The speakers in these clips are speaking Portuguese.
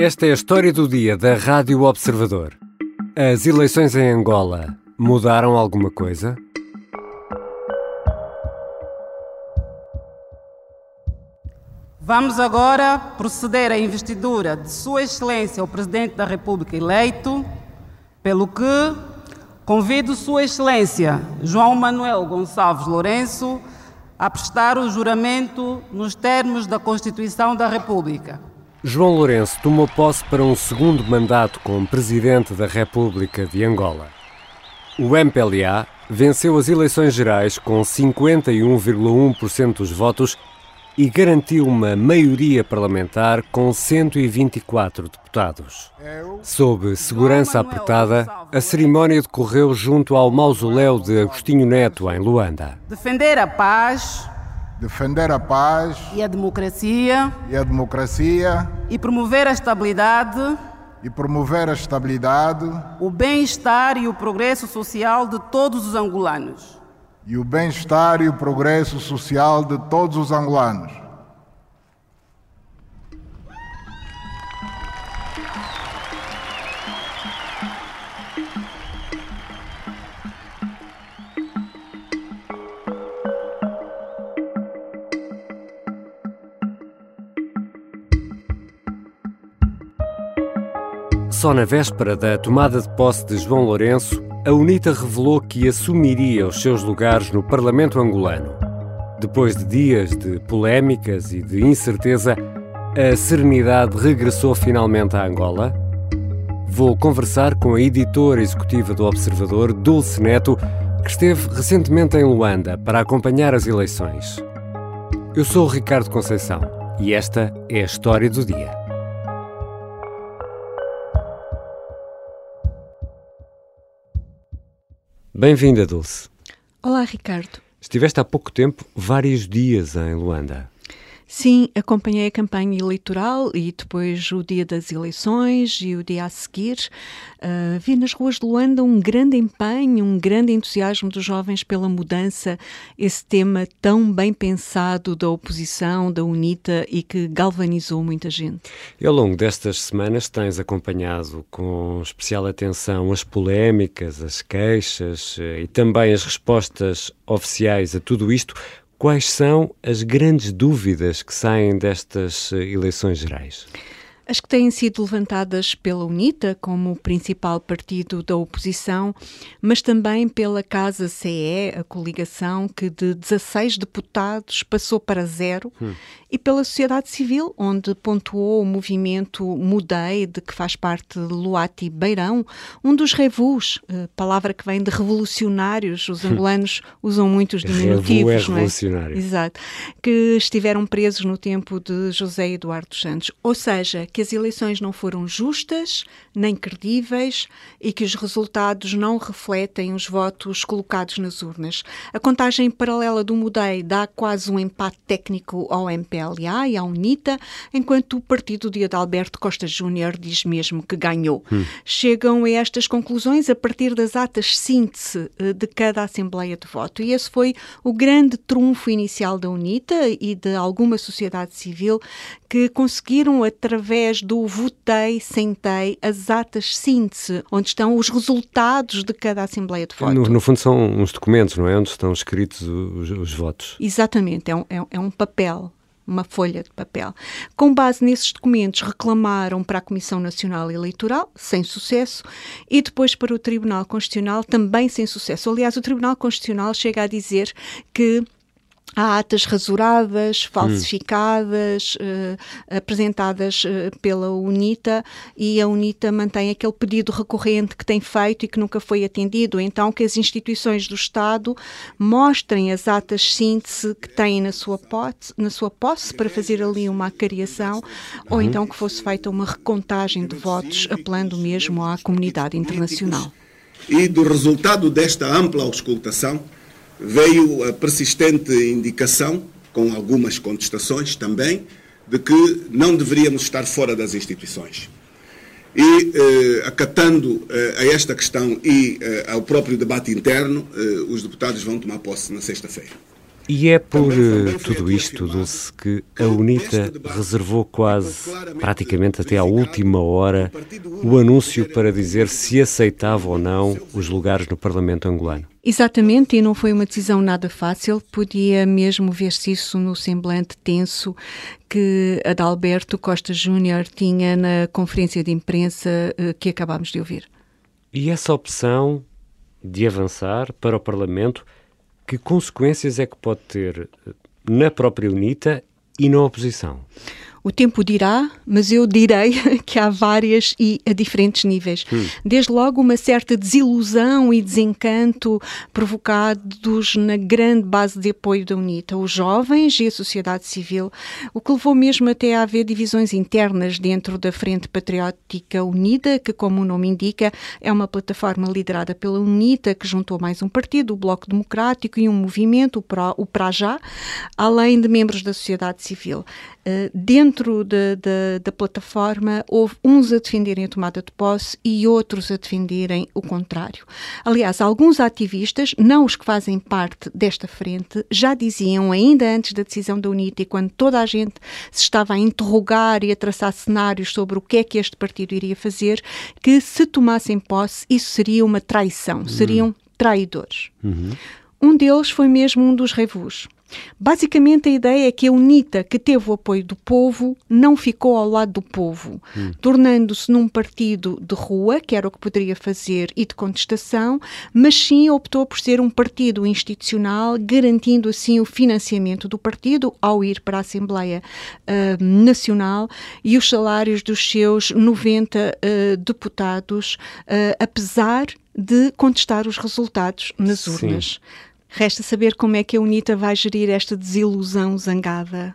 Esta é a história do dia da Rádio Observador. As eleições em Angola mudaram alguma coisa? Vamos agora proceder à investidura de Sua Excelência o Presidente da República eleito, pelo que convido Sua Excelência João Manuel Gonçalves Lourenço a prestar o juramento nos termos da Constituição da República. João Lourenço tomou posse para um segundo mandato como Presidente da República de Angola. O MPLA venceu as eleições gerais com 51,1% dos votos e garantiu uma maioria parlamentar com 124 deputados. Sob segurança apertada, a cerimónia decorreu junto ao mausoléu de Agostinho Neto, em Luanda. Defender a paz defender a paz e a democracia. e a democracia e promover a estabilidade. e promover a estabilidade, o bem-estar e o progresso social de todos os angolanos. e o bem-estar e o progresso social de todos os angolanos. Só na véspera da tomada de posse de João Lourenço, a UNITA revelou que assumiria os seus lugares no Parlamento angolano. Depois de dias de polémicas e de incerteza, a serenidade regressou finalmente a Angola. Vou conversar com a editora executiva do Observador, Dulce Neto, que esteve recentemente em Luanda para acompanhar as eleições. Eu sou o Ricardo Conceição e esta é a história do dia. Bem-vinda, Dulce. Olá, Ricardo. Estiveste há pouco tempo, vários dias em Luanda. Sim, acompanhei a campanha eleitoral e depois o dia das eleições e o dia a seguir. Uh, vi nas ruas de Luanda um grande empenho, um grande entusiasmo dos jovens pela mudança, esse tema tão bem pensado da oposição, da UNITA e que galvanizou muita gente. E ao longo destas semanas tens acompanhado com especial atenção as polémicas, as queixas eh, e também as respostas oficiais a tudo isto. Quais são as grandes dúvidas que saem destas eh, eleições gerais? As que têm sido levantadas pela UNITA como principal partido da oposição, mas também pela Casa CE, a coligação que de 16 deputados passou para zero, hum. e pela sociedade civil, onde pontuou o movimento Mudei, de que faz parte Luati Beirão, um dos revus, eh, palavra que vem de revolucionários, os hum. angolanos usam muitos diminutivos, Revu é revolucionário. É? Exato, que estiveram presos no tempo de José Eduardo Santos. Ou seja, que as eleições não foram justas nem credíveis e que os resultados não refletem os votos colocados nas urnas. A contagem paralela do Mudei dá quase um empate técnico ao MPLA e à UNITA, enquanto o partido de Adalberto Costa Júnior diz mesmo que ganhou. Hum. Chegam a estas conclusões a partir das atas síntese eh, de cada Assembleia de Voto. E esse foi o grande trunfo inicial da UNITA e de alguma sociedade civil que conseguiram, através do votei, sentei, as atas síntese, onde estão os resultados de cada Assembleia de Voto. No, no fundo, são uns documentos, não é? Onde estão escritos os, os votos. Exatamente, é um, é, é um papel uma folha de papel. Com base nesses documentos, reclamaram para a Comissão Nacional Eleitoral, sem sucesso, e depois para o Tribunal Constitucional, também sem sucesso. Aliás, o Tribunal Constitucional chega a dizer que Há atas rasuradas, falsificadas, hum. uh, apresentadas uh, pela UNITA e a UNITA mantém aquele pedido recorrente que tem feito e que nunca foi atendido. Então, que as instituições do Estado mostrem as atas síntese que têm na sua, posse, na sua posse para fazer ali uma acariação uhum. ou então que fosse feita uma recontagem de votos, apelando mesmo à comunidade internacional. E do resultado desta ampla auscultação, veio a persistente indicação, com algumas contestações também, de que não deveríamos estar fora das instituições. E, eh, acatando eh, a esta questão e eh, ao próprio debate interno, eh, os deputados vão tomar posse na sexta-feira. E é por uh, tudo isto, Dulce, que a UNITA reservou quase, praticamente até à última hora, o anúncio para dizer se aceitava ou não os lugares no Parlamento angolano. Exatamente, e não foi uma decisão nada fácil, podia mesmo ver-se isso no semblante tenso que Adalberto Costa Júnior tinha na conferência de imprensa uh, que acabámos de ouvir. E essa opção de avançar para o Parlamento que consequências é que pode ter eh, na própria UNITA e na oposição? O tempo dirá, mas eu direi que há várias e a diferentes níveis. Hum. Desde logo uma certa desilusão e desencanto provocados na grande base de apoio da UNITA, os jovens e a sociedade civil, o que levou mesmo até a haver divisões internas dentro da Frente Patriótica Unida, que, como o nome indica, é uma plataforma liderada pela UNITA, que juntou mais um partido, o Bloco Democrático, e um movimento, o PRAJA, além de membros da sociedade civil. Uh, dentro de, de, da plataforma, houve uns a defenderem a tomada de posse e outros a defenderem o contrário. Aliás, alguns ativistas, não os que fazem parte desta frente, já diziam, ainda antes da decisão da UNITA, e quando toda a gente se estava a interrogar e a traçar cenários sobre o que é que este partido iria fazer, que se tomassem posse, isso seria uma traição, uhum. seriam traidores. Uhum. Um deles foi mesmo um dos revus. Basicamente, a ideia é que a UNITA, que teve o apoio do povo, não ficou ao lado do povo, hum. tornando-se num partido de rua, que era o que poderia fazer, e de contestação, mas sim optou por ser um partido institucional, garantindo assim o financiamento do partido ao ir para a Assembleia uh, Nacional e os salários dos seus 90 uh, deputados, uh, apesar de contestar os resultados nas urnas. Sim. Resta saber como é que a UNITA vai gerir esta desilusão zangada.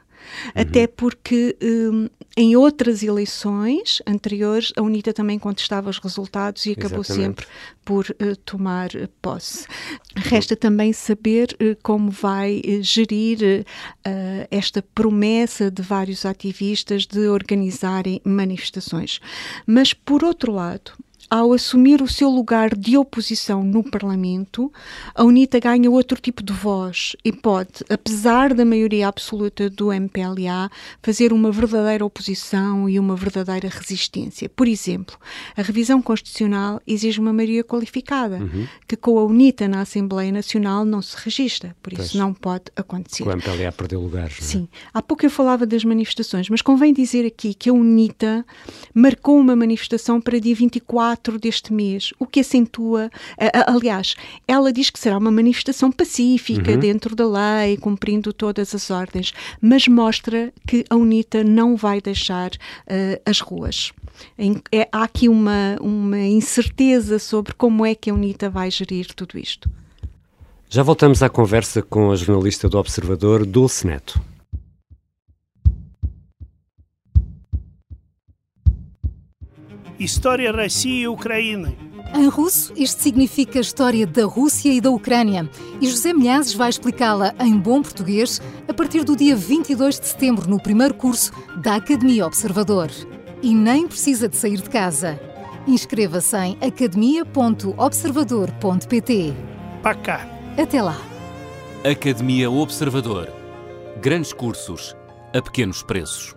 Uhum. Até porque um, em outras eleições anteriores a UNITA também contestava os resultados e acabou Exatamente. sempre por uh, tomar posse. Resta também saber uh, como vai uh, gerir esta promessa de vários ativistas de organizarem manifestações. Mas, por outro lado, ao assumir o seu lugar de oposição no Parlamento, a UNITA ganha outro tipo de voz e pode, apesar da maioria absoluta do MPLA, fazer uma verdadeira oposição e uma verdadeira resistência. Por exemplo, a revisão constitucional exige uma maioria qualificada, uhum. que com a UNITA na Assembleia Nacional não se registra, por isso pois. não pode acontecer. O MPLA perdeu lugares. Não é? Sim. Há pouco eu falava das manifestações, mas convém dizer aqui que a UNITA marcou uma manifestação para dia 24 4 deste mês, o que acentua, aliás, ela diz que será uma manifestação pacífica uhum. dentro da lei, cumprindo todas as ordens, mas mostra que a UNITA não vai deixar uh, as ruas. É, há aqui uma, uma incerteza sobre como é que a UNITA vai gerir tudo isto. Já voltamos à conversa com a jornalista do Observador, Dulce Neto. História России e Ucrânia. Em russo, isto significa história da Rússia e da Ucrânia. E José Milhazes vai explicá-la em bom português a partir do dia 22 de setembro, no primeiro curso da Academia Observador. E nem precisa de sair de casa. Inscreva-se em academia.observador.pt. Para cá. Até lá. Academia Observador. Grandes cursos a pequenos preços.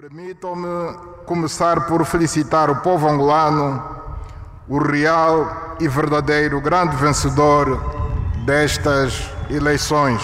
Permitam-me começar por felicitar o povo angolano, o real e verdadeiro grande vencedor destas eleições.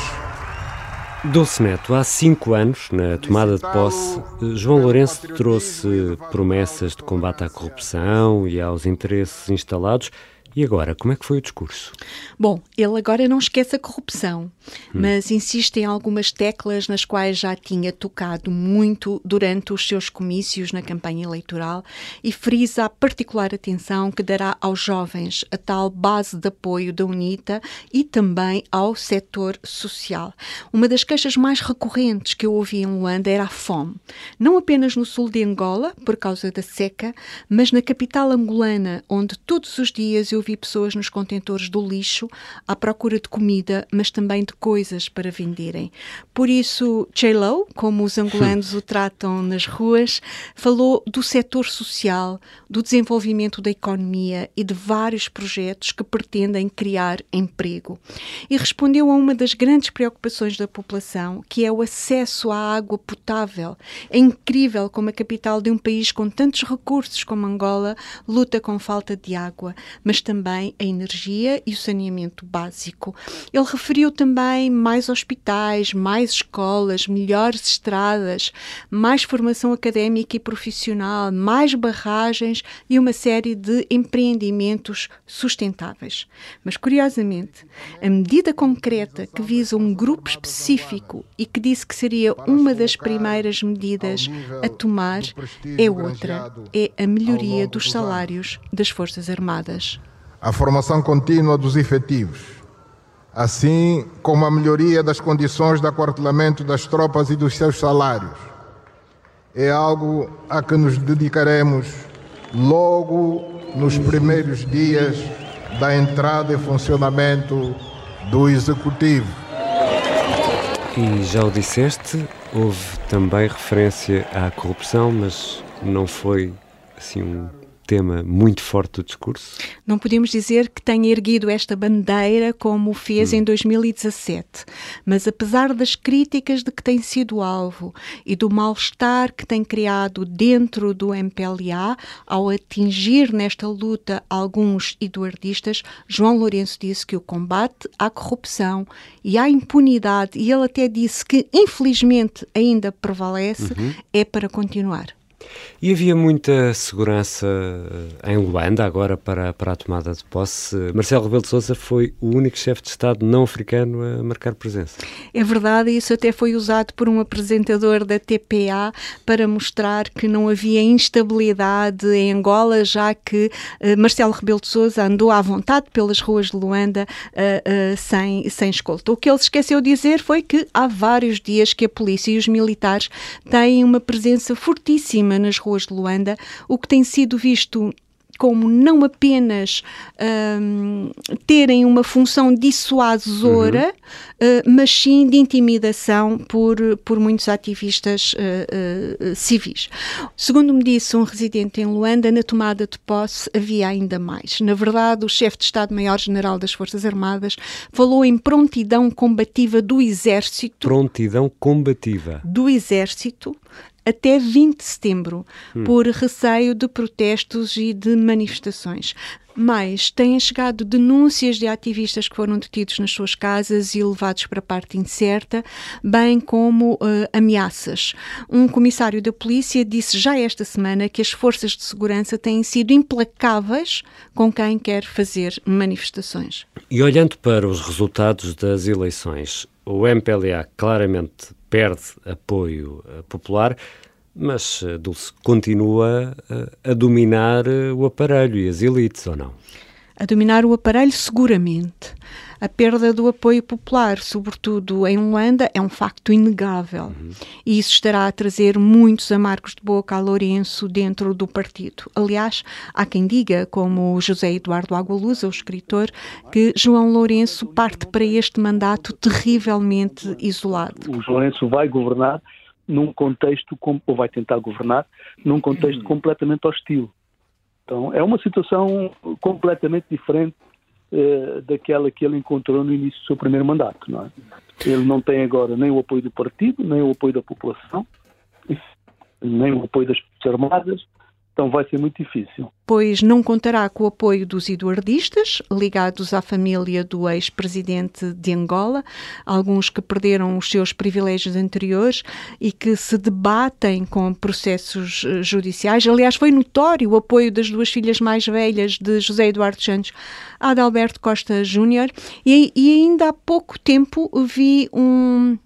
Dulce Neto, há cinco anos, na tomada de posse, João Lourenço trouxe promessas de combate à corrupção e aos interesses instalados e agora, como é que foi o discurso? Bom, ele agora não esquece a corrupção, hum. mas insiste em algumas teclas nas quais já tinha tocado muito durante os seus comícios na campanha eleitoral e frisa a particular atenção que dará aos jovens, a tal base de apoio da UNITA e também ao setor social. Uma das queixas mais recorrentes que eu ouvi em Luanda era a fome, não apenas no sul de Angola, por causa da seca, mas na capital angolana, onde todos os dias eu vi pessoas nos contentores do lixo à procura de comida, mas também de coisas para venderem. Por isso, Chelo, como os angolanos o tratam nas ruas, falou do setor social, do desenvolvimento da economia e de vários projetos que pretendem criar emprego. E respondeu a uma das grandes preocupações da população, que é o acesso à água potável. É incrível como a capital de um país com tantos recursos como Angola luta com falta de água, mas também a energia e o saneamento básico. Ele referiu também mais hospitais, mais escolas, melhores estradas, mais formação académica e profissional, mais barragens e uma série de empreendimentos sustentáveis. Mas, curiosamente, a medida concreta que visa um grupo específico e que disse que seria uma das primeiras medidas a tomar é outra: é a melhoria dos salários das Forças Armadas. A formação contínua dos efetivos, assim como a melhoria das condições de aquartelamento das tropas e dos seus salários, é algo a que nos dedicaremos logo nos primeiros dias da entrada em funcionamento do Executivo. E já o disseste, houve também referência à corrupção, mas não foi assim um tema muito forte do discurso? Não podemos dizer que tenha erguido esta bandeira como fez hum. em 2017, mas apesar das críticas de que tem sido alvo e do mal-estar que tem criado dentro do MPLA ao atingir nesta luta alguns eduardistas, João Lourenço disse que o combate à corrupção e à impunidade, e ele até disse que infelizmente ainda prevalece, uhum. é para continuar. E havia muita segurança eh, em Luanda agora para, para a tomada de posse. Marcelo Rebelo de Sousa foi o único chefe de Estado não africano a marcar presença. É verdade, isso até foi usado por um apresentador da TPA para mostrar que não havia instabilidade em Angola, já que uh, Marcelo Rebelo de Sousa andou à vontade pelas ruas de Luanda uh, uh, sem, sem escolta. O que ele esqueceu de dizer foi que há vários dias que a polícia e os militares têm uma presença fortíssima nas ruas de Luanda, o que tem sido visto como não apenas um, terem uma função dissuasora, uhum. uh, mas sim de intimidação por, por muitos ativistas uh, uh, civis. Segundo me disse um residente em Luanda, na tomada de posse havia ainda mais. Na verdade, o chefe de Estado-Maior-General das Forças Armadas falou em prontidão combativa do Exército. Prontidão combativa. Do Exército até 20 de setembro, hum. por receio de protestos e de manifestações. Mas têm chegado denúncias de ativistas que foram detidos nas suas casas e levados para a parte incerta, bem como uh, ameaças. Um comissário da polícia disse já esta semana que as forças de segurança têm sido implacáveis com quem quer fazer manifestações. E olhando para os resultados das eleições, o MPLA claramente perde apoio eh, popular, mas eh, Dulce continua a, a dominar eh, o aparelho e as elites, ou não? A dominar o aparelho, seguramente. A perda do apoio popular, sobretudo em Luanda, é um facto inegável. Uhum. E isso estará a trazer muitos amargos de boca a Lourenço dentro do partido. Aliás, há quem diga, como José Eduardo Agualusa, o escritor, que João Lourenço parte para este mandato terrivelmente isolado. O Lourenço vai governar num contexto, ou vai tentar governar, num contexto uhum. completamente hostil. Então, é uma situação completamente diferente eh, daquela que ele encontrou no início do seu primeiro mandato. Não é? Ele não tem agora nem o apoio do partido, nem o apoio da população, nem o apoio das Forças Armadas, então vai ser muito difícil. Pois não contará com o apoio dos eduardistas, ligados à família do ex-presidente de Angola, alguns que perderam os seus privilégios anteriores e que se debatem com processos eh, judiciais. Aliás, foi notório o apoio das duas filhas mais velhas de José Eduardo Santos, Adalberto Costa Júnior, e, e ainda há pouco tempo vi um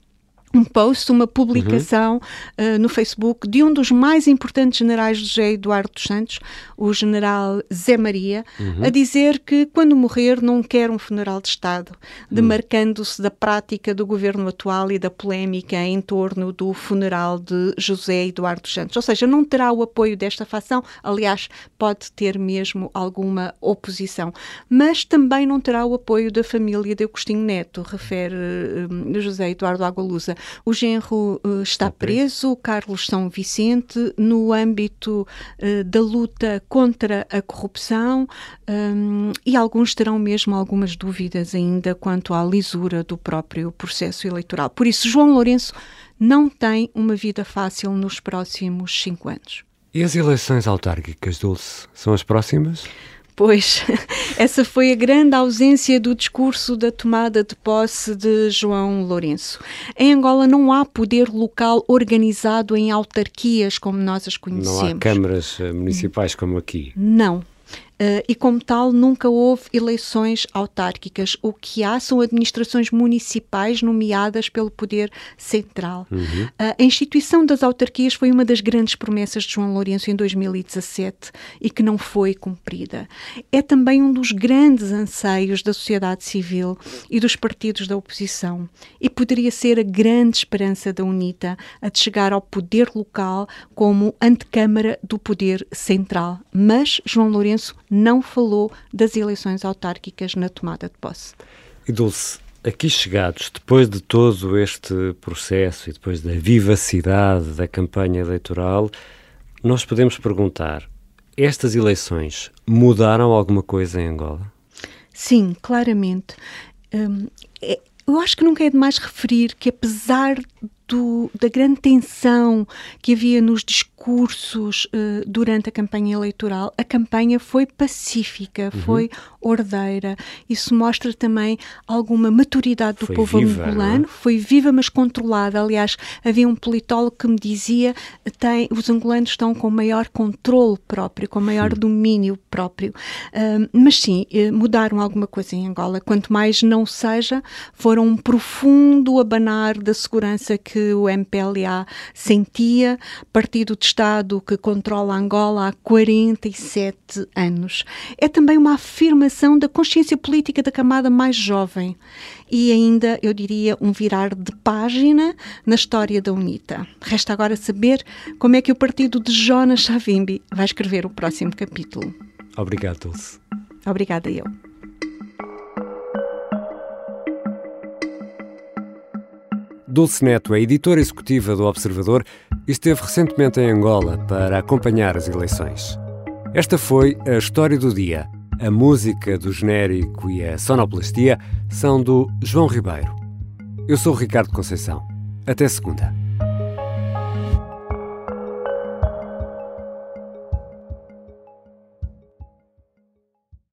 um post, uma publicação uhum. uh, no Facebook de um dos mais importantes generais José Eduardo dos Santos, o general Zé Maria, uhum. a dizer que quando morrer não quer um funeral de Estado, demarcando-se da prática do governo atual e da polémica em torno do funeral de José Eduardo dos Santos. Ou seja, não terá o apoio desta facção, aliás, pode ter mesmo alguma oposição, mas também não terá o apoio da família de Agostinho Neto, refere uh, José Eduardo Agualusa. O genro uh, está preso, Carlos São Vicente, no âmbito uh, da luta contra a corrupção um, e alguns terão mesmo algumas dúvidas ainda quanto à lisura do próprio processo eleitoral. Por isso, João Lourenço não tem uma vida fácil nos próximos cinco anos. E as eleições autárquicas, Dulce, são as próximas? Pois, essa foi a grande ausência do discurso da tomada de posse de João Lourenço. Em Angola não há poder local organizado em autarquias como nós as conhecemos. Não há câmaras eh, municipais como aqui. Não. Uh, e, como tal, nunca houve eleições autárquicas. O que há são administrações municipais nomeadas pelo poder central. Uhum. Uh, a instituição das autarquias foi uma das grandes promessas de João Lourenço em 2017 e que não foi cumprida. É também um dos grandes anseios da sociedade civil e dos partidos da oposição. E poderia ser a grande esperança da UNITA a de chegar ao poder local como antecâmara do poder central. Mas João Lourenço não falou das eleições autárquicas na tomada de posse. E Dulce, aqui chegados, depois de todo este processo e depois da vivacidade da campanha eleitoral, nós podemos perguntar: estas eleições mudaram alguma coisa em Angola? Sim, claramente. Hum, é, eu acho que nunca é demais referir que, apesar do, da grande tensão que havia nos discursos uh, durante a campanha eleitoral, a campanha foi pacífica, uhum. foi ordeira. Isso mostra também alguma maturidade do foi povo viva, angolano. É? Foi viva, mas controlada. Aliás, havia um politólogo que me dizia tem os angolanos estão com maior controle próprio, com maior uhum. domínio próprio. Uh, mas sim, uh, mudaram alguma coisa em Angola. Quanto mais não seja, foram um profundo abanar da segurança que que o MPLA sentia, partido de Estado que controla Angola há 47 anos. É também uma afirmação da consciência política da camada mais jovem e ainda, eu diria, um virar de página na história da UNITA. Resta agora saber como é que o partido de Jonas Savimbi vai escrever o próximo capítulo. Obrigado, Dulce. Obrigada eu. Dulce Neto é editora executiva do Observador e esteve recentemente em Angola para acompanhar as eleições. Esta foi a história do dia. A música do genérico e a sonoplastia são do João Ribeiro. Eu sou Ricardo Conceição. Até segunda.